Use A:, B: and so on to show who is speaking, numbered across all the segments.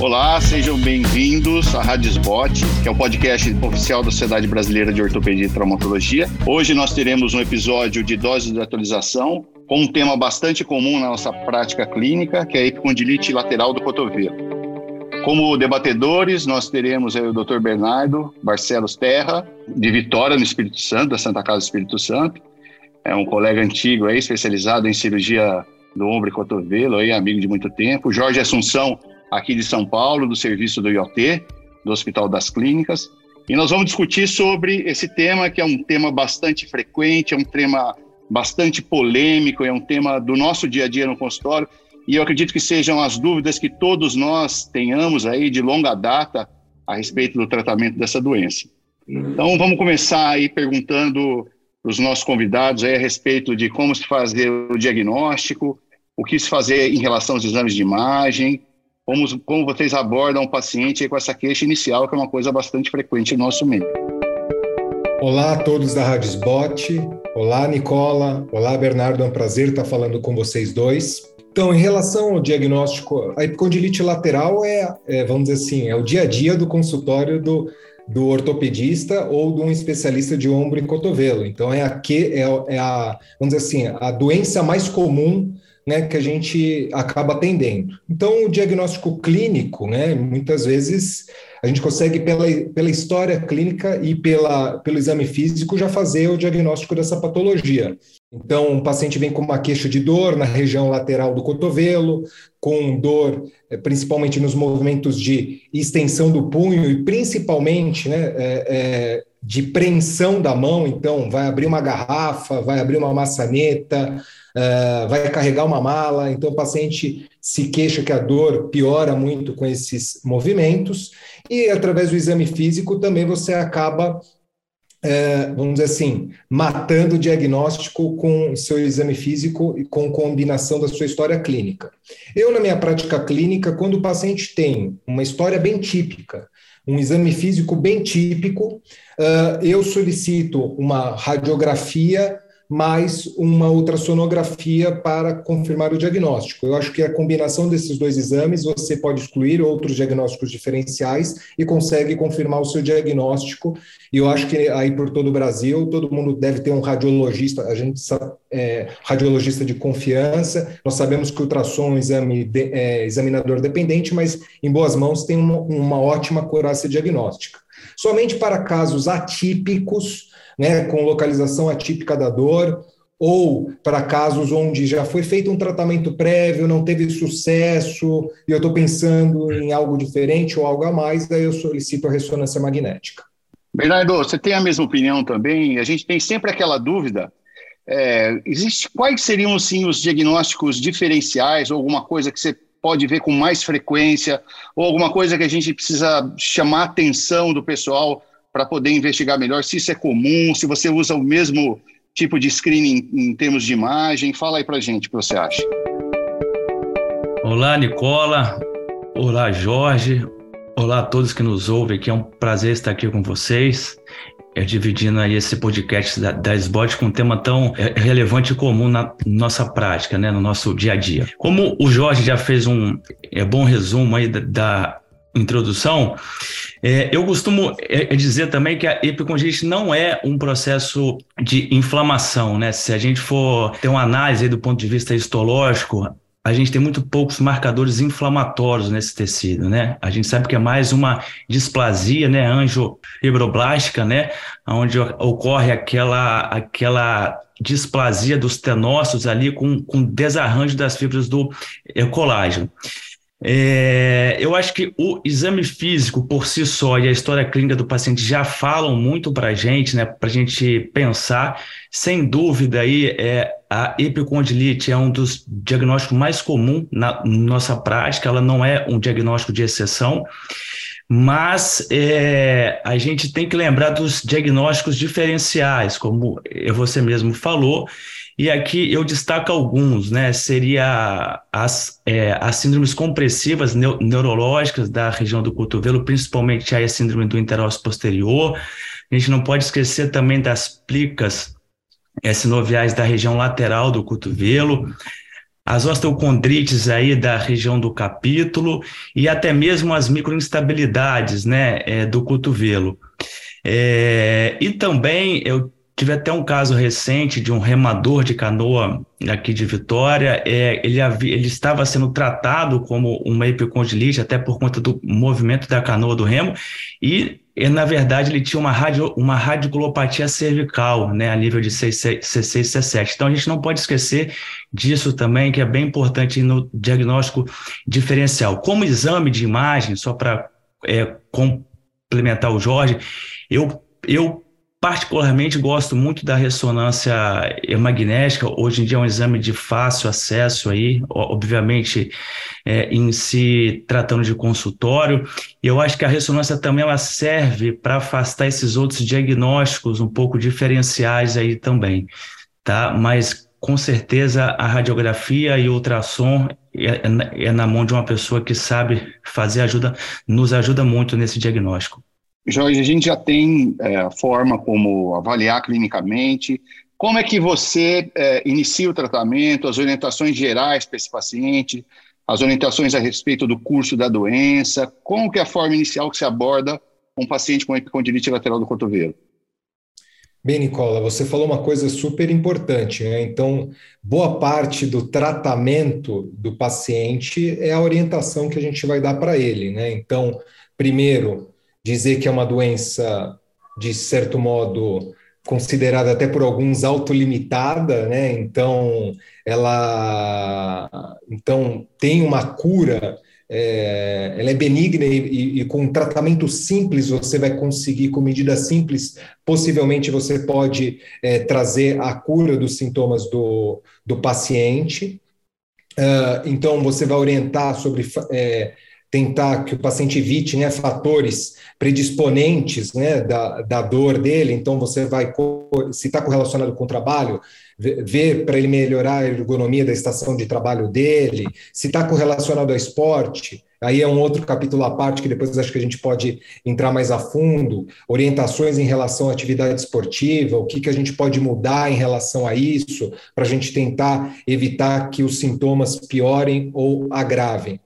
A: Olá, sejam bem-vindos à Rádio Spot, que é o podcast oficial da Sociedade Brasileira de Ortopedia e Traumatologia. Hoje nós teremos um episódio de doses de atualização com um tema bastante comum na nossa prática clínica, que é a epicondilite lateral do cotovelo. Como debatedores, nós teremos o Dr. Bernardo Barcelos Terra, de Vitória, no Espírito Santo, da Santa Casa do Espírito Santo. É um colega antigo aí, especializado em cirurgia do ombro e cotovelo, aí, amigo de muito tempo. Jorge Assunção, aqui de São Paulo, do serviço do IoT, do Hospital das Clínicas. E nós vamos discutir sobre esse tema, que é um tema bastante frequente, é um tema bastante polêmico, é um tema do nosso dia a dia no consultório, e eu acredito que sejam as dúvidas que todos nós tenhamos aí de longa data a respeito do tratamento dessa doença. Então, vamos começar aí perguntando para os nossos convidados aí a respeito de como se fazer o diagnóstico, o que se fazer em relação aos exames de imagem, como, como vocês abordam o paciente com essa queixa inicial, que é uma coisa bastante frequente no nosso meio.
B: Olá a todos da Rádio Spot. Olá, Nicola. Olá, Bernardo. É um prazer estar falando com vocês dois. Então, em relação ao diagnóstico, a epicondilite lateral é, é, vamos dizer assim, é o dia a dia do consultório do, do ortopedista ou de um especialista de ombro e cotovelo. Então, é a, que, é, é a vamos dizer assim, a doença mais comum né, que a gente acaba atendendo. Então, o diagnóstico clínico, né, muitas vezes a gente consegue, pela, pela história clínica e pela, pelo exame físico, já fazer o diagnóstico dessa patologia. Então, o paciente vem com uma queixa de dor na região lateral do cotovelo, com dor eh, principalmente nos movimentos de extensão do punho e principalmente né, é, é, de preensão da mão. Então, vai abrir uma garrafa, vai abrir uma maçaneta, uh, vai carregar uma mala, então o paciente se queixa que a dor piora muito com esses movimentos, e através do exame físico também você acaba, uh, vamos dizer assim, matando o diagnóstico com seu exame físico e com combinação da sua história clínica. Eu, na minha prática clínica, quando o paciente tem uma história bem típica, um exame físico bem típico, uh, eu solicito uma radiografia mais uma ultrassonografia para confirmar o diagnóstico. Eu acho que a combinação desses dois exames, você pode excluir outros diagnósticos diferenciais e consegue confirmar o seu diagnóstico. E eu acho que aí por todo o Brasil, todo mundo deve ter um radiologista, a gente sabe, é, radiologista de confiança. Nós sabemos que o ultrassom é um exame de, é, examinador dependente, mas em boas mãos tem uma, uma ótima acurácia diagnóstica. Somente para casos atípicos, né, com localização atípica da dor, ou para casos onde já foi feito um tratamento prévio, não teve sucesso, e eu estou pensando em algo diferente ou algo a mais, daí eu solicito a ressonância magnética.
A: Bernardo, você tem a mesma opinião também? A gente tem sempre aquela dúvida. É, existe quais seriam os diagnósticos diferenciais ou alguma coisa que você pode ver com mais frequência ou alguma coisa que a gente precisa chamar a atenção do pessoal para poder investigar melhor se isso é comum, se você usa o mesmo tipo de screening em termos de imagem. Fala aí para gente o que você acha.
C: Olá, Nicola. Olá, Jorge. Olá a todos que nos ouvem aqui. É um prazer estar aqui com vocês. É, dividindo aí esse podcast da, da SBOT com um tema tão é, relevante e comum na nossa prática, né, no nosso dia a dia. Como o Jorge já fez um é, bom resumo aí da, da introdução, é, eu costumo é, é, dizer também que a epicondilite não é um processo de inflamação, né? Se a gente for ter uma análise do ponto de vista histológico, a gente tem muito poucos marcadores inflamatórios nesse tecido, né? A gente sabe que é mais uma displasia, né, angiofibroblastica, né, onde ocorre aquela aquela displasia dos tenócitos ali com, com desarranjo das fibras do colágeno. É, eu acho que o exame físico por si só e a história clínica do paciente já falam muito para a gente, né? Para a gente pensar. Sem dúvida, aí, é, a epicondilite é um dos diagnósticos mais comuns na nossa prática, ela não é um diagnóstico de exceção, mas é, a gente tem que lembrar dos diagnósticos diferenciais, como você mesmo falou, e aqui eu destaco alguns, né? Seria as, é, as síndromes compressivas neu neurológicas da região do cotovelo, principalmente a síndrome do interósseo posterior. A gente não pode esquecer também das plicas é, sinoviais da região lateral do cotovelo. as osteocondrites aí da região do capítulo e até mesmo as microinstabilidades né, é, do cotovelo. É, e também eu tive até um caso recente de um remador de canoa aqui de Vitória. É, ele, havia, ele estava sendo tratado como uma epicondilite, até por conta do movimento da canoa do remo, e na verdade ele tinha uma, radio, uma radiculopatia cervical, né, a nível de C6, C6 C7. Então a gente não pode esquecer disso também, que é bem importante no diagnóstico diferencial. Como exame de imagem, só para é, complementar o Jorge, eu, eu particularmente gosto muito da ressonância magnética. Hoje em dia é um exame de fácil acesso aí, obviamente, é, em se tratando de consultório. E eu acho que a ressonância também ela serve para afastar esses outros diagnósticos um pouco diferenciais aí também, tá? Mas com certeza a radiografia e o ultrassom é, é, é na mão de uma pessoa que sabe fazer ajuda, nos ajuda muito nesse diagnóstico.
A: Jorge, a gente já tem é, forma como avaliar clinicamente. Como é que você é, inicia o tratamento, as orientações gerais para esse paciente, as orientações a respeito do curso da doença? Como que é a forma inicial que se aborda um paciente com epicondilite lateral do cotovelo?
B: Bem, Nicola, você falou uma coisa super importante, né? Então, boa parte do tratamento do paciente é a orientação que a gente vai dar para ele, né? Então, primeiro, dizer que é uma doença, de certo modo, considerada até por alguns autolimitada, né? Então, ela então tem uma cura, é, ela é benigna e, e, com um tratamento simples você vai conseguir, com medidas simples, possivelmente você pode é, trazer a cura dos sintomas do, do paciente. Uh, então, você vai orientar sobre é, tentar que o paciente evite né, fatores predisponentes né, da, da dor dele, então você vai, se está correlacionado com o trabalho, ver para ele melhorar a ergonomia da estação de trabalho dele, se está correlacionado ao esporte, aí é um outro capítulo à parte que depois acho que a gente pode entrar mais a fundo, orientações em relação à atividade esportiva, o que, que a gente pode mudar em relação a isso, para a gente tentar evitar que os sintomas piorem ou agravem.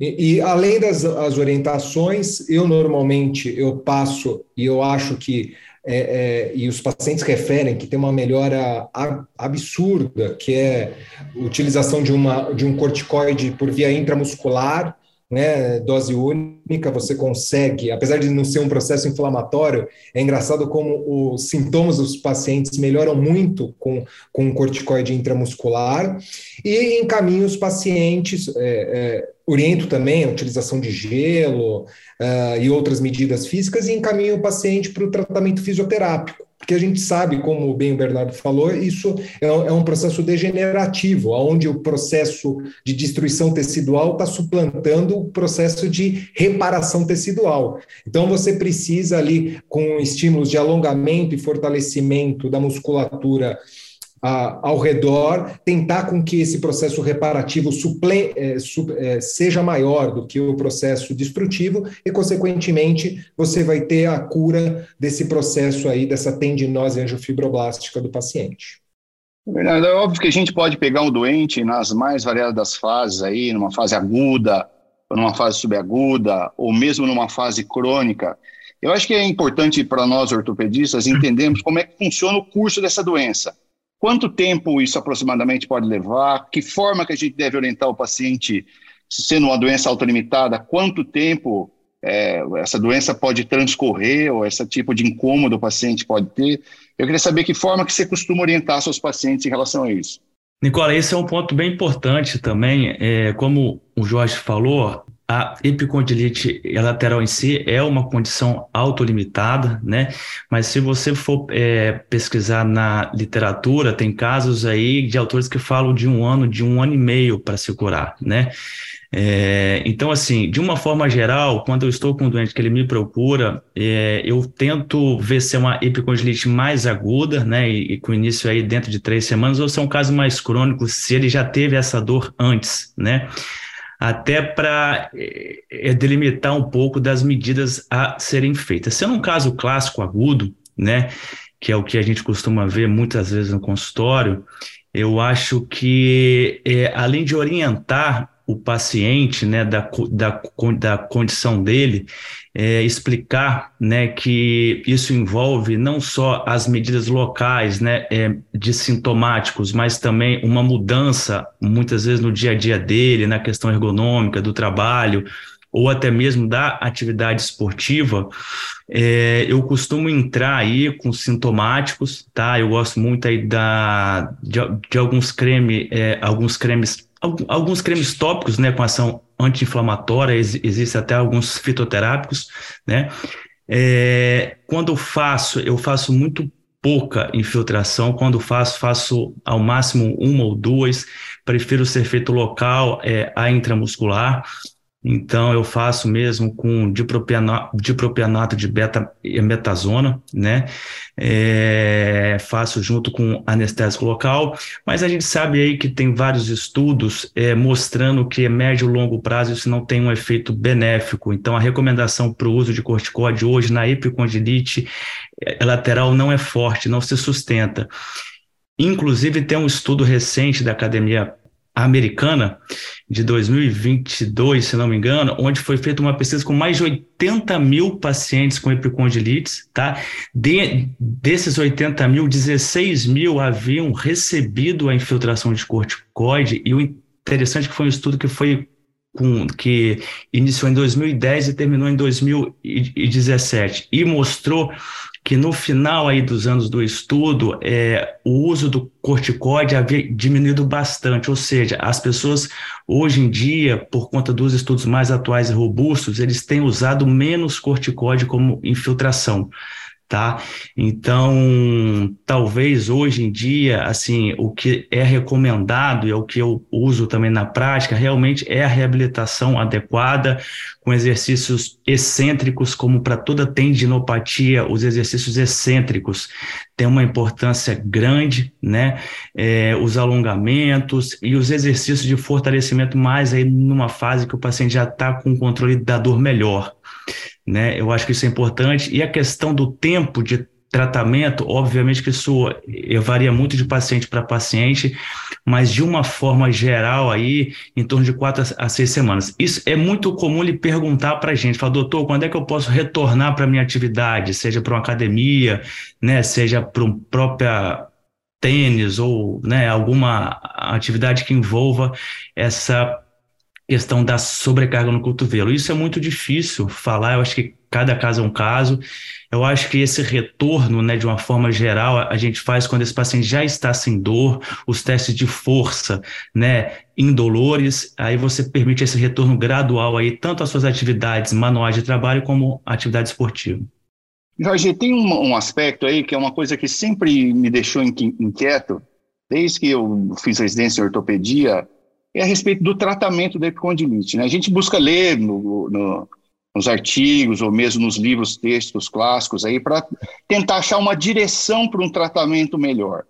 B: E, e, além das as orientações, eu normalmente eu passo e eu acho que é, é, e os pacientes referem que tem uma melhora absurda, que é utilização de, uma, de um corticoide por via intramuscular, né, dose única, você consegue, apesar de não ser um processo inflamatório, é engraçado como os sintomas dos pacientes melhoram muito com, com corticoide intramuscular, e encaminho os pacientes, é, é, oriento também a utilização de gelo uh, e outras medidas físicas, e encaminho o paciente para o tratamento fisioterápico porque a gente sabe, como bem o Bernardo falou, isso é, é um processo degenerativo, onde o processo de destruição tecidual está suplantando o processo de reparação tecidual. Então, você precisa ali, com estímulos de alongamento e fortalecimento da musculatura ao redor, tentar com que esse processo reparativo suple, é, su, é, seja maior do que o processo destrutivo e, consequentemente, você vai ter a cura desse processo aí, dessa tendinose angiofibroblástica do paciente.
A: Bernardo, é óbvio que a gente pode pegar um doente nas mais variadas fases aí, numa fase aguda, numa fase subaguda, ou mesmo numa fase crônica. Eu acho que é importante para nós ortopedistas entendermos como é que funciona o curso dessa doença. Quanto tempo isso aproximadamente pode levar? Que forma que a gente deve orientar o paciente, sendo uma doença autolimitada? Quanto tempo é, essa doença pode transcorrer ou esse tipo de incômodo o paciente pode ter? Eu queria saber que forma que você costuma orientar seus pacientes em relação a isso.
C: Nicola, esse é um ponto bem importante também. É, como o Jorge falou, a epicondilite lateral em si é uma condição autolimitada, né? Mas se você for é, pesquisar na literatura, tem casos aí de autores que falam de um ano, de um ano e meio para se curar, né? É, então, assim, de uma forma geral, quando eu estou com um doente que ele me procura, é, eu tento ver se é uma epicondilite mais aguda, né, e, e, com início aí dentro de três semanas, ou se é um caso mais crônico, se ele já teve essa dor antes, né até para é, é, delimitar um pouco das medidas a serem feitas. Sendo um caso clássico agudo, né, que é o que a gente costuma ver muitas vezes no consultório, eu acho que, é, além de orientar o paciente né, da, da, da condição dele, é, explicar né, que isso envolve não só as medidas locais né, é, de sintomáticos, mas também uma mudança, muitas vezes, no dia a dia dele, na questão ergonômica, do trabalho, ou até mesmo da atividade esportiva, é, eu costumo entrar aí com sintomáticos, tá? Eu gosto muito aí da, de, de alguns cremes, é, alguns cremes alguns cremes tópicos, né, com ação anti-inflamatória, ex existem até alguns fitoterápicos, né? É, quando faço, eu faço muito pouca infiltração. Quando faço, faço ao máximo uma ou duas. Prefiro ser feito local, é, a intramuscular. Então, eu faço mesmo com dipropianato, dipropianato de beta metazona, né? É, faço junto com anestésico local, mas a gente sabe aí que tem vários estudos é, mostrando que a médio e longo prazo isso não tem um efeito benéfico. Então, a recomendação para o uso de corticóide hoje na epicondilite é, lateral não é forte, não se sustenta. Inclusive, tem um estudo recente da Academia americana de 2022, se não me engano, onde foi feita uma pesquisa com mais de 80 mil pacientes com epicondilites, tá? De, desses 80 mil, 16 mil haviam recebido a infiltração de corticoide e o interessante é que foi um estudo que foi com, que iniciou em 2010 e terminou em 2017 e mostrou que no final aí dos anos do estudo, é, o uso do corticoide havia diminuído bastante, ou seja, as pessoas hoje em dia, por conta dos estudos mais atuais e robustos, eles têm usado menos corticoide como infiltração tá? Então, talvez hoje em dia, assim, o que é recomendado e é o que eu uso também na prática, realmente é a reabilitação adequada, com exercícios excêntricos, como para toda tendinopatia, os exercícios excêntricos têm uma importância grande, né? É, os alongamentos e os exercícios de fortalecimento mais aí numa fase que o paciente já está com controle da dor melhor né? Eu acho que isso é importante. E a questão do tempo de tratamento, obviamente que isso varia muito de paciente para paciente, mas de uma forma geral aí, em torno de quatro a seis semanas. Isso é muito comum lhe perguntar para a gente, falar, doutor, quando é que eu posso retornar para minha atividade, seja para uma academia, né, seja para um própria tênis ou né, alguma atividade que envolva essa questão da sobrecarga no cotovelo. Isso é muito difícil falar, eu acho que cada caso é um caso. Eu acho que esse retorno, né, de uma forma geral, a gente faz quando esse paciente já está sem dor, os testes de força, né, indolores, aí você permite esse retorno gradual aí, tanto às suas atividades manuais de trabalho como atividade esportiva.
A: Jorge, tem um, um aspecto aí que é uma coisa que sempre me deixou inquieto, desde que eu fiz residência em ortopedia, é a respeito do tratamento da epicondilite. Né? A gente busca ler no, no, nos artigos ou mesmo nos livros, textos clássicos aí para tentar achar uma direção para um tratamento melhor.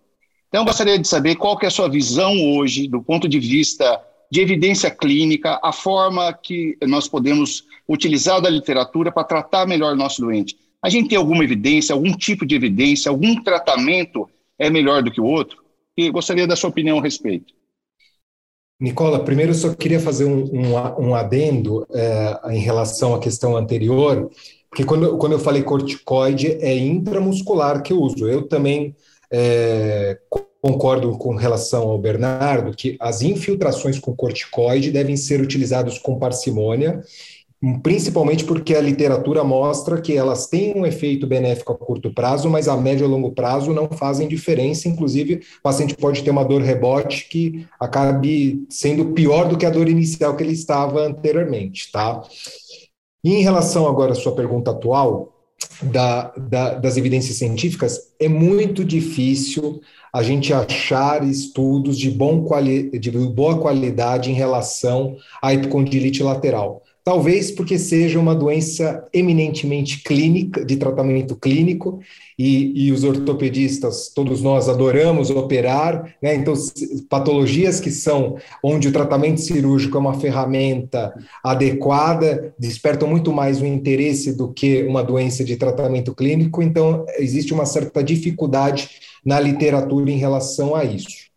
A: Então, eu gostaria de saber qual que é a sua visão hoje, do ponto de vista de evidência clínica, a forma que nós podemos utilizar da literatura para tratar melhor o nosso doente. A gente tem alguma evidência, algum tipo de evidência, algum tratamento é melhor do que o outro? E gostaria da sua opinião a respeito.
B: Nicola, primeiro eu só queria fazer um, um, um adendo é, em relação à questão anterior, porque quando, quando eu falei corticoide, é intramuscular que eu uso. Eu também é, concordo com relação ao Bernardo que as infiltrações com corticoide devem ser utilizadas com parcimônia principalmente porque a literatura mostra que elas têm um efeito benéfico a curto prazo, mas a médio e longo prazo não fazem diferença. Inclusive, o paciente pode ter uma dor rebote que acabe sendo pior do que a dor inicial que ele estava anteriormente, tá? E em relação agora à sua pergunta atual, da, da, das evidências científicas, é muito difícil a gente achar estudos de, bom quali, de boa qualidade em relação à epicondilite lateral Talvez porque seja uma doença eminentemente clínica, de tratamento clínico, e, e os ortopedistas, todos nós adoramos operar, né? Então, patologias que são onde o tratamento cirúrgico é uma ferramenta adequada, despertam muito mais o interesse do que uma doença de tratamento clínico, então existe uma certa dificuldade na literatura em relação a isso.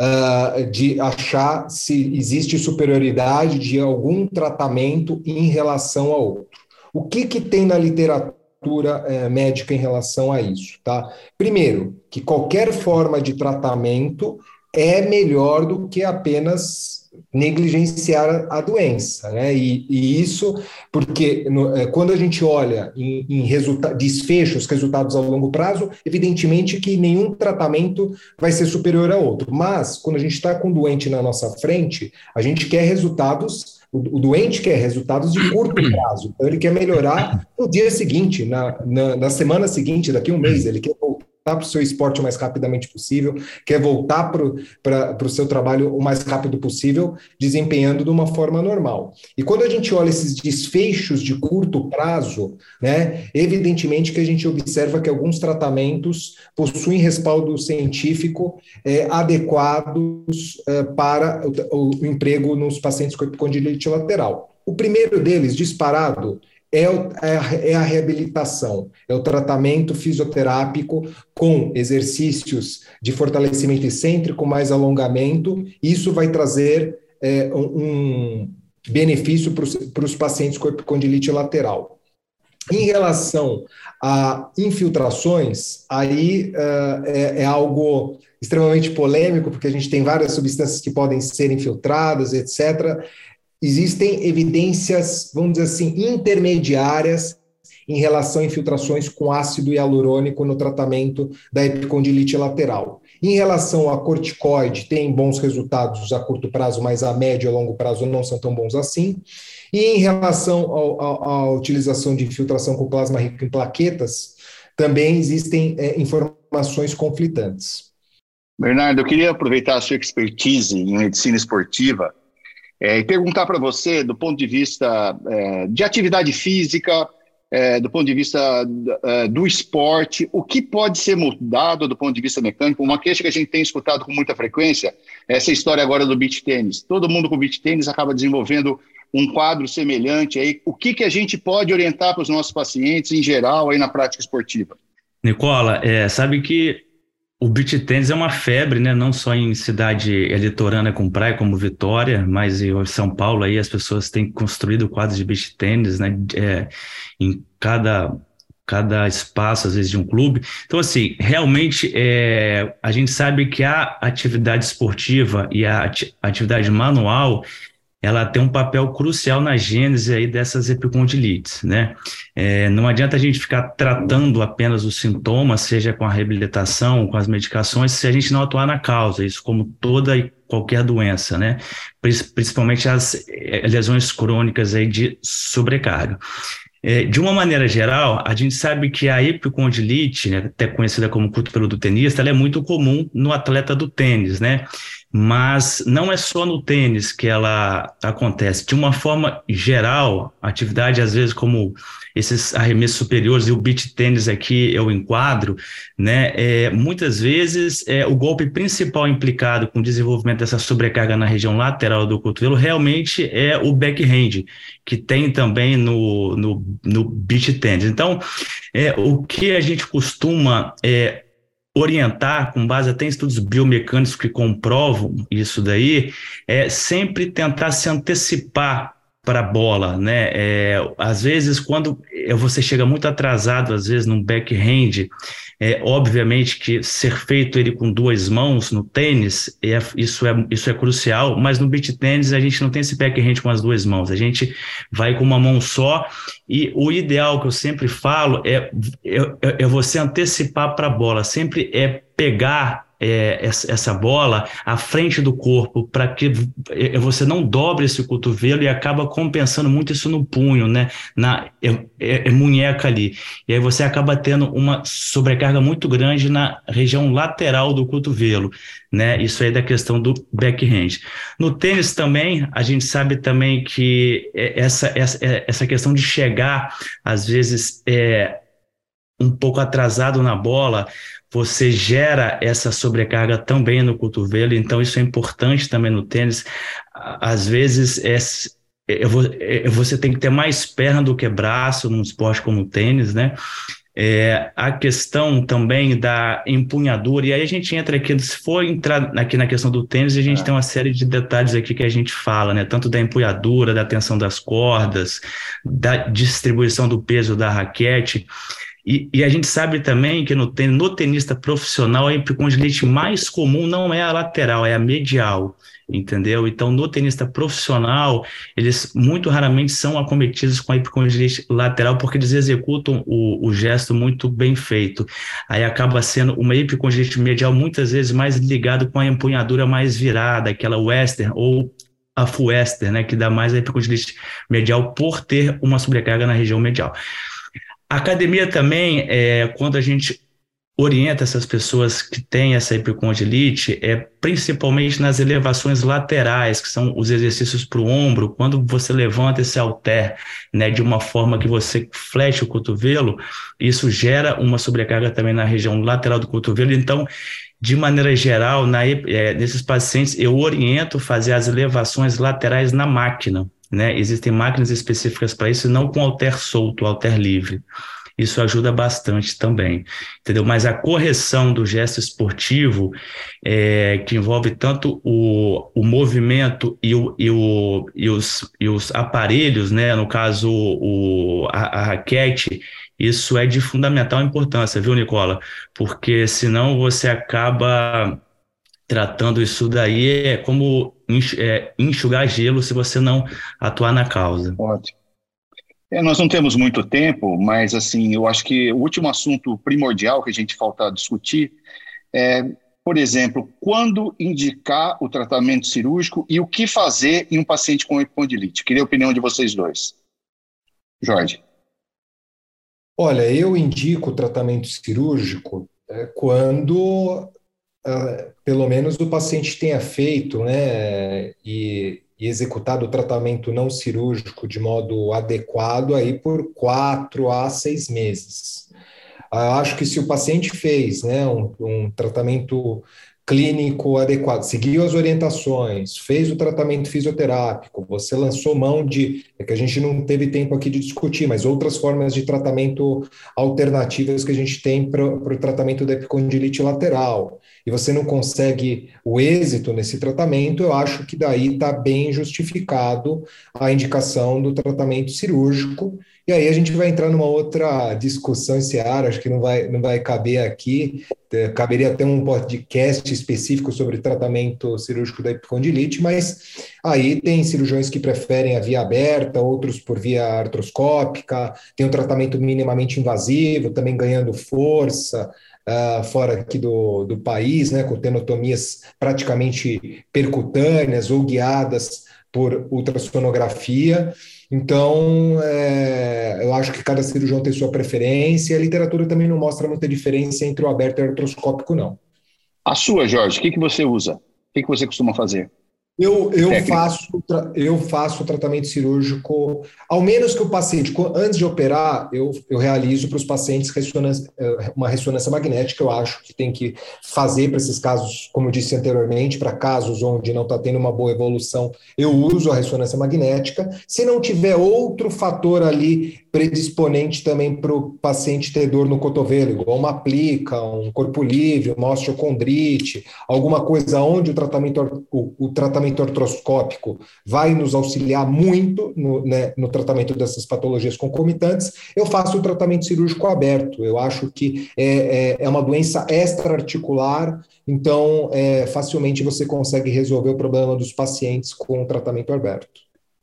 B: Uh, de achar se existe superioridade de algum tratamento em relação a outro. O que, que tem na literatura eh, médica em relação a isso? Tá? Primeiro, que qualquer forma de tratamento é melhor do que apenas negligenciar a doença, né? E, e isso porque no, é, quando a gente olha em, em resulta desfechos, resultados a longo prazo, evidentemente que nenhum tratamento vai ser superior a outro. Mas quando a gente está com o doente na nossa frente, a gente quer resultados o, doente quer resultados de curto prazo, então ele quer melhorar no dia seguinte, na, na, na semana seguinte, daqui a um mês, ele quer para o seu esporte o mais rapidamente possível, quer voltar para o seu trabalho o mais rápido possível, desempenhando de uma forma normal. E quando a gente olha esses desfechos de curto prazo, né, evidentemente que a gente observa que alguns tratamentos possuem respaldo científico é, adequados é, para o, o, emprego nos pacientes com epicondilite lateral. O primeiro deles, disparado, é, é, é, a reabilitação, é o tratamento fisioterápico com exercícios de fortalecimento excêntrico, mais alongamento. Isso vai trazer é, um benefício para os pacientes com epicondilite lateral. Em relação a infiltrações, aí uh, é, é, algo extremamente polêmico, porque a gente tem várias substâncias que podem ser infiltradas, etc existem evidências, vamos dizer assim, intermediárias em relação a infiltrações com ácido hialurônico no tratamento da epicondilite lateral. Em relação a corticoide, tem bons resultados a curto prazo, mas a médio e longo prazo não são tão bons assim. E em relação à utilização de infiltração com plasma rico em plaquetas, também existem é, informações conflitantes.
A: Bernardo, eu queria aproveitar a sua expertise em medicina esportiva é, e perguntar para você, do ponto de vista é, de atividade física, é, do ponto de vista é, do esporte, o que pode ser mudado do ponto de vista mecânico? Uma queixa que a gente tem escutado com muita frequência é essa história agora do beach tênis. Todo mundo com beach tênis acaba desenvolvendo um quadro semelhante. Aí, o que, que a gente pode orientar para os nossos pacientes em geral aí na prática esportiva?
C: Nicola, é, sabe que o beach tennis é uma febre, né? Não só em cidade litorânea com praia como Vitória, mas em São Paulo aí as pessoas têm construído quadros de beach tennis, né? É, em cada cada espaço às vezes de um clube. Então assim, realmente é, a gente sabe que a atividade esportiva e a atividade manual ela tem um papel crucial na gênese aí dessas epicondilites, né? É, não adianta a gente ficar tratando apenas os sintomas, seja com a reabilitação, com as medicações, se a gente não atuar na causa, isso como toda e qualquer doença, né? Principalmente as é, lesões crônicas aí de sobrecarga. É, de uma maneira geral, a gente sabe que a epicondilite, né, até conhecida como do tenista, ela é muito comum no atleta do tênis, né? Mas não é só no tênis que ela acontece. De uma forma geral, atividade às vezes como esses arremessos superiores e o beach tênis aqui eu enquadro, né? É, muitas vezes é, o golpe principal implicado com o desenvolvimento dessa sobrecarga na região lateral do cotovelo realmente é o backhand, que tem também no, no, no beach tênis. Então, é, o que a gente costuma é, orientar, com base até em estudos biomecânicos que comprovam isso daí, é sempre tentar se antecipar para a bola, né? É, às vezes, quando você chega muito atrasado, às vezes, num backhand, é, obviamente que ser feito ele com duas mãos no tênis, é, isso, é, isso é crucial, mas no beach tênis a gente não tem esse backhand com as duas mãos, a gente vai com uma mão só e o ideal que eu sempre falo é, é, é você antecipar para a bola, sempre é pegar é, essa bola à frente do corpo para que é, você não dobre esse cotovelo e acaba compensando muito isso no punho, né? Na é, é, é munheca ali. E aí você acaba tendo uma sobrecarga muito grande na região lateral do cotovelo, né? Isso aí da questão do backhand. No tênis também, a gente sabe também que essa, essa, essa questão de chegar, às vezes, é, um pouco atrasado na bola, você gera essa sobrecarga também no cotovelo, então isso é importante também no tênis. Às vezes é, é, é, você tem que ter mais perna do que braço num esporte como o tênis, né? É, a questão também da empunhadura, e aí a gente entra aqui, se for entrar aqui na questão do tênis, a gente é. tem uma série de detalhes aqui que a gente fala, né? Tanto da empunhadura, da tensão das cordas, da distribuição do peso da raquete. E, e, a gente sabe também que no, no tenista profissional a epicondilite mais comum não é a lateral, é a medial, entendeu? Então, no tenista profissional, eles muito raramente são acometidos com a epicondilite lateral porque eles executam o, o gesto muito bem feito. Aí acaba sendo uma epicondilite medial muitas vezes mais ligado com a empunhadura mais virada, aquela western ou a full western, né, que dá mais a epicondilite medial por ter uma sobrecarga na região medial. A academia também, é, quando a gente orienta essas pessoas que têm essa epicondilite, é principalmente nas elevações laterais, que são os exercícios para o ombro, quando você levanta esse halter, né, de uma forma que você fleche o cotovelo, isso gera uma sobrecarga também na região lateral do cotovelo, então de maneira geral, na, é, nesses pacientes, eu oriento fazer as elevações laterais na máquina, né? Existem máquinas específicas para isso, não com alter solto, alter livre. Isso ajuda bastante também, entendeu? Mas a correção do gesto esportivo, é, que envolve tanto o, o movimento e, o, e, o, e, os, e os aparelhos, né? No caso, o, a, a raquete, isso é de fundamental importância, viu, Nicola? Porque senão você acaba tratando isso daí é como é, enxugar gelo se você não atuar na causa.
A: Ótimo. É, nós não temos muito tempo, mas assim, eu acho que o último assunto primordial que a gente falta discutir é, por exemplo, quando indicar o tratamento cirúrgico e o que fazer em um paciente com epicondilite. Queria a opinião de vocês dois. Jorge.
B: Olha, eu indico o tratamento cirúrgico é, quando pelo menos o paciente tenha feito né, e, e, executado o tratamento não cirúrgico de modo adequado aí por quatro a seis meses. Uh, acho que se o paciente fez né, um, um tratamento clínico adequado, seguiu as orientações, fez o tratamento fisioterápico, você lançou mão de, é que a gente não teve tempo aqui de discutir, mas outras formas de tratamento alternativas que a gente tem para o tratamento da epicondilite lateral, e você não consegue o êxito nesse tratamento, eu acho que daí está bem justificado a indicação do tratamento cirúrgico, e aí a gente vai entrar numa outra discussão esse ar, acho que não vai, não vai caber aqui, é, caberia até um podcast específico sobre tratamento cirúrgico da epicondilite, mas aí tem cirurgiões que preferem a via aberta, outros por via artroscópica, tem um tratamento minimamente invasivo, também ganhando força, Uh, fora aqui do, do país, né, com tenotomias praticamente percutâneas ou guiadas por ultrassonografia. Então, é, eu acho que cada cirurgião tem sua preferência. A literatura também não mostra muita diferença entre o aberto e o artroscópico, não.
A: A sua, Jorge, o que, que você usa? O que, que você costuma fazer?
B: Eu, eu, faço, eu faço tratamento cirúrgico, ao menos que o paciente, antes de operar, eu, eu realizo para os pacientes ressonância, eh, uma ressonância magnética, eu acho que tem que fazer para esses casos, como eu disse anteriormente, para casos onde não está tendo uma boa evolução, eu uso a ressonância magnética. Se não tiver outro fator ali predisponente também para o paciente ter dor no cotovelo, igual uma plica, um corpo livre, uma osteocondrite, alguma coisa onde o tratamento, o, o tratamento artroscópico vai nos auxiliar muito no, né, no tratamento dessas patologias concomitantes, eu faço o tratamento cirúrgico aberto. Eu acho que é, é, é uma doença extra-articular, então é, facilmente você consegue resolver o problema dos pacientes com o tratamento aberto.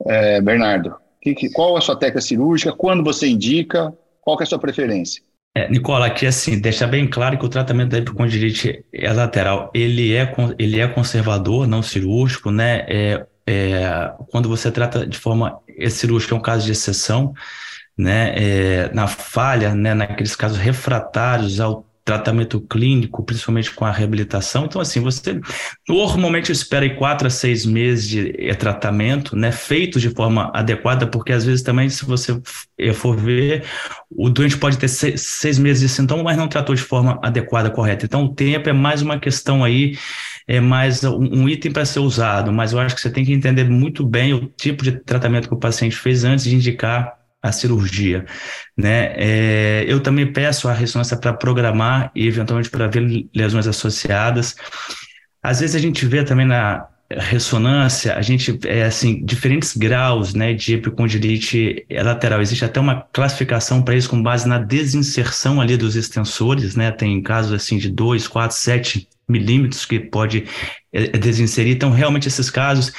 A: É, Bernardo, que, que, qual a sua técnica cirúrgica? Quando você indica? Qual é a sua preferência?
C: É, Nicola, aqui assim, deixa bem claro que o tratamento da epicondilite é lateral, ele é, ele é conservador, não cirúrgico, né? É, é, quando você trata de forma cirúrgica é um caso de exceção, né? É, na falha, né? Naqueles casos refratários ao tratamento clínico, principalmente com a reabilitação. Então, assim, você normalmente espera aí quatro a seis meses de eh, tratamento, né, feito de forma adequada, porque às vezes também, se você eh, for ver, o doente pode ter seis, seis meses de sintoma, mas não tratou de forma adequada, correta. Então, o tempo é mais uma questão aí, é mais um, um item para ser usado, mas eu acho que você tem que entender muito bem o tipo de tratamento que o paciente fez antes de indicar a cirurgia, né? É, eu também peço a ressonância para programar e eventualmente para ver lesões associadas. Às vezes a gente vê também na ressonância, a gente é assim diferentes graus, né, de epicondilite lateral. Existe até uma classificação para isso com base na desinserção ali dos extensores, né? Tem casos assim de 2, 4, 7 milímetros que pode é, desinserir. Então, realmente esses casos,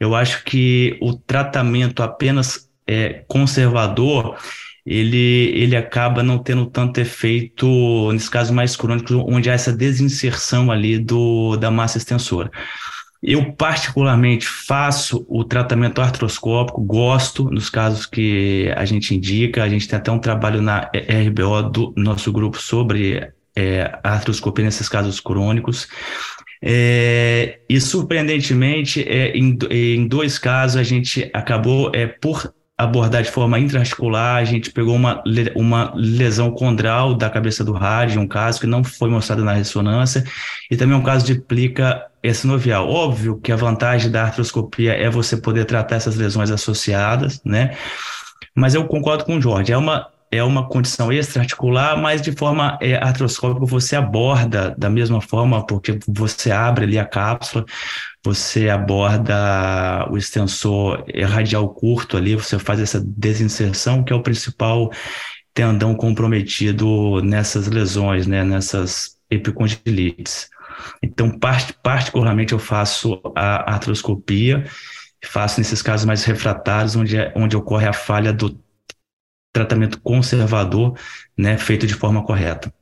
C: eu acho que o tratamento apenas é, conservador, ele, ele acaba não tendo tanto efeito, nesse caso mais crônico, onde há essa desinserção ali do, da massa extensora. Eu, particularmente, faço o tratamento artroscópico, gosto nos casos que a gente indica. A gente tem até um trabalho na RBO do nosso grupo sobre é, artroscopia nesses casos crônicos. É, e, surpreendentemente, é, em, em dois casos, a gente acabou, é, por abordar de forma intraarticular, a gente pegou uma, uma lesão condral da cabeça do rádio, um caso que não foi mostrado na ressonância, e também um caso de plica sinovial. Óbvio que a vantagem da artroscopia é você poder tratar essas lesões associadas, né? Mas eu concordo com o Jorge, é uma é uma condição extraarticular, mas de forma é, artroscópica você aborda da mesma forma, porque você abre ali a cápsula, você aborda o extensor radial curto ali, você faz essa desinserção, que é o principal tendão comprometido nessas lesões, né, nessas epicondilites. Então, part, particularmente, eu faço a artroscopia, faço nesses casos mais refratários, onde, é, onde ocorre a falha do tratamento conservador, né, feito de forma correta.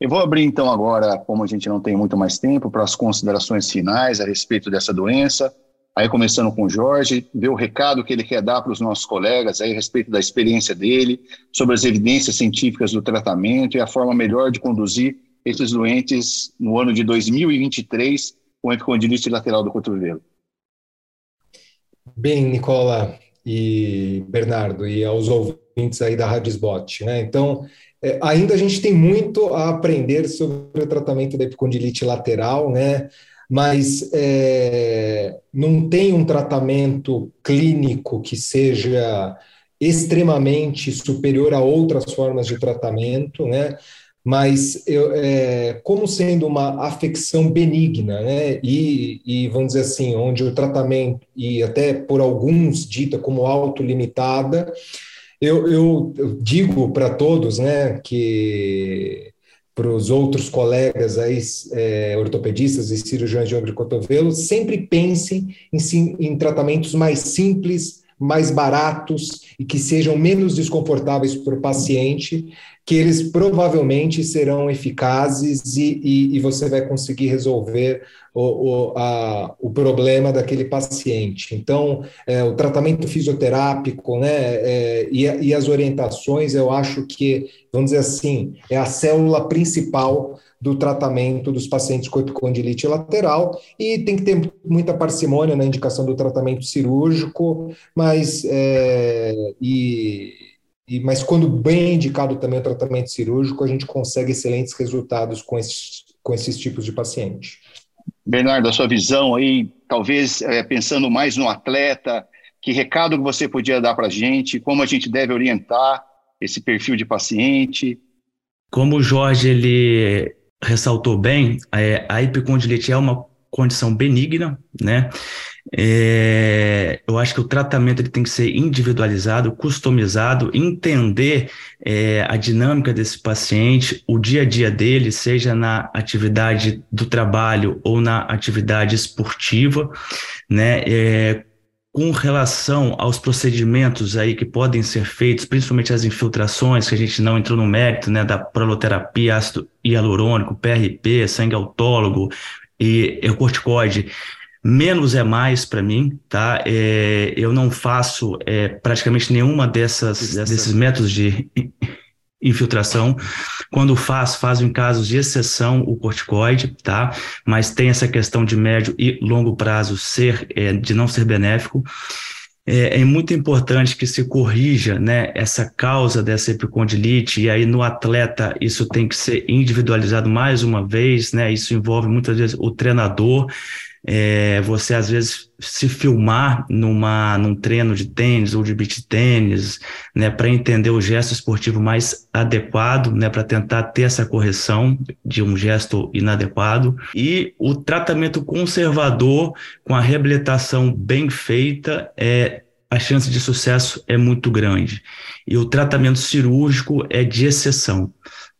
A: Eu vou abrir então agora, como a gente não tem muito mais tempo, para as considerações finais a respeito dessa doença. Aí começando com o Jorge, ver o recado que ele quer dar para os nossos colegas aí a respeito da experiência dele, sobre as evidências científicas do tratamento e a forma melhor de conduzir esses doentes no ano de 2023 com epicondilite lateral do cotovelo.
B: Bem, Nicola, e Bernardo e aos ouvintes aí da Rádio Spot, né? Então, é, ainda a gente tem muito a aprender sobre o tratamento da epicondilite lateral, né? Mas é, não tem um tratamento clínico que seja extremamente superior a outras formas de tratamento, né? mas eu, é, como sendo uma afecção benigna, né, e, e, vamos dizer assim, onde o tratamento, e até por alguns dita como autolimitada, eu, eu, eu digo para todos, né, que para os outros colegas aí, é, ortopedistas e cirurgiões de ombro e cotovelo, sempre pensem em, em tratamentos mais simples, mais baratos e que sejam menos desconfortáveis para o paciente, que eles provavelmente serão eficazes e, e, e você vai conseguir resolver o, o, a, o problema daquele paciente. Então, é, o tratamento fisioterápico né, é, e, e as orientações, eu acho que, vamos dizer assim, é a célula principal do tratamento dos pacientes com epicondilite lateral e tem que ter muita parcimônia na indicação do tratamento cirúrgico, mas é, e e, mas quando bem indicado também o tratamento cirúrgico, a gente consegue excelentes resultados com esses, com esses tipos de paciente.
A: Bernardo, a sua visão aí, talvez é, pensando mais no atleta, que recado que você podia dar para a gente, como a gente deve orientar esse perfil de paciente?
C: Como o Jorge ele ressaltou bem, é, a epicondilite é uma condição benigna, né? É, eu acho que o tratamento ele tem que ser individualizado, customizado, entender é, a dinâmica desse paciente, o dia a dia dele, seja na atividade do trabalho ou na atividade esportiva, né? É, com relação aos procedimentos aí que podem ser feitos, principalmente as infiltrações, que a gente não entrou no mérito, né, da proloterapia, ácido hialurônico, PRP, sangue autólogo e corticoide, menos é mais para mim, tá? É, eu não faço é, praticamente nenhuma dessas, desses métodos de infiltração. Quando faz, faz em casos de exceção o corticoide, tá? Mas tem essa questão de médio e longo prazo ser é, de não ser benéfico. É, é, muito importante que se corrija né, essa causa dessa epicondilite, e aí no atleta isso tem que ser individualizado mais uma vez, né? Isso envolve muitas vezes o treinador, é, você às vezes se filmar numa, num treino de tênis ou de beach tênis, né, para entender o gesto esportivo mais adequado, né, para tentar ter essa correção de um gesto inadequado e o tratamento conservador com a reabilitação bem feita é a chance de sucesso é muito grande. E o tratamento cirúrgico é de exceção.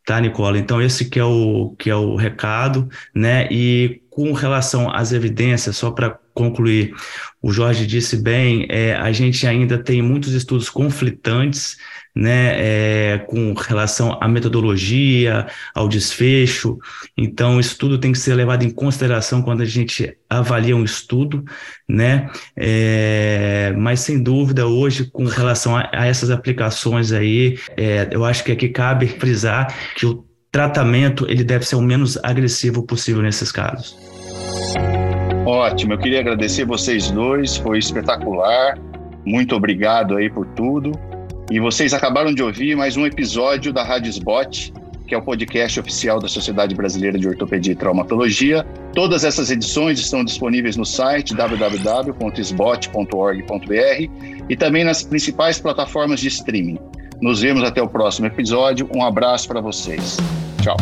C: Tá, Nicola? Então esse que é o que é o recado, né? E com relação às evidências, só para concluir, o Jorge disse bem, é, a gente ainda tem muitos estudos conflitantes né, é, com relação à metodologia, ao desfecho. Então, isso tudo tem que ser levado em consideração quando a gente avalia um estudo, né? É, mas sem dúvida, hoje, com relação a, a essas aplicações aí, é, eu acho que aqui cabe frisar que o tratamento ele deve ser o menos agressivo possível nesses casos.
A: Ótimo, eu queria agradecer vocês dois, foi espetacular. Muito obrigado aí por tudo. E vocês acabaram de ouvir mais um episódio da Rádio Spot, que é o podcast oficial da Sociedade Brasileira de Ortopedia e Traumatologia. Todas essas edições estão disponíveis no site www.sbot.org.br e também nas principais plataformas de streaming. Nos vemos até o próximo episódio. Um abraço para vocês. Tchau.